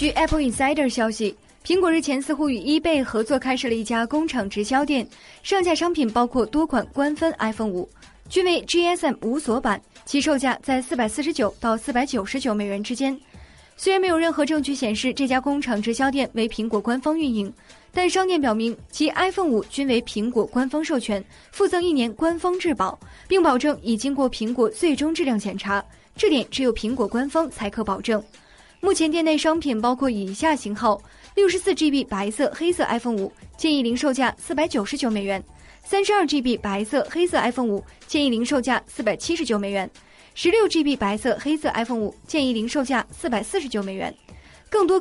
据 Apple Insider 消息，苹果日前似乎与 eBay 合作开设了一家工厂直销店，上架商品包括多款官方 iPhone 五，均为 GSM 无锁版，其售价在四百四十九到四百九十九美元之间。虽然没有任何证据显示这家工厂直销店为苹果官方运营，但商店表明其 iPhone 五均为苹果官方授权，附赠一年官方质保，并保证已经过苹果最终质量检查，这点只有苹果官方才可保证。目前店内商品包括以下型号：六十四 GB 白色、黑色 iPhone 五，建议零售价四百九十九美元；三十二 GB 白色、黑色 iPhone 五，建议零售价四百七十九美元。十六 GB 白色黑色 iPhone 五建议零售价四百四十九美元，更多。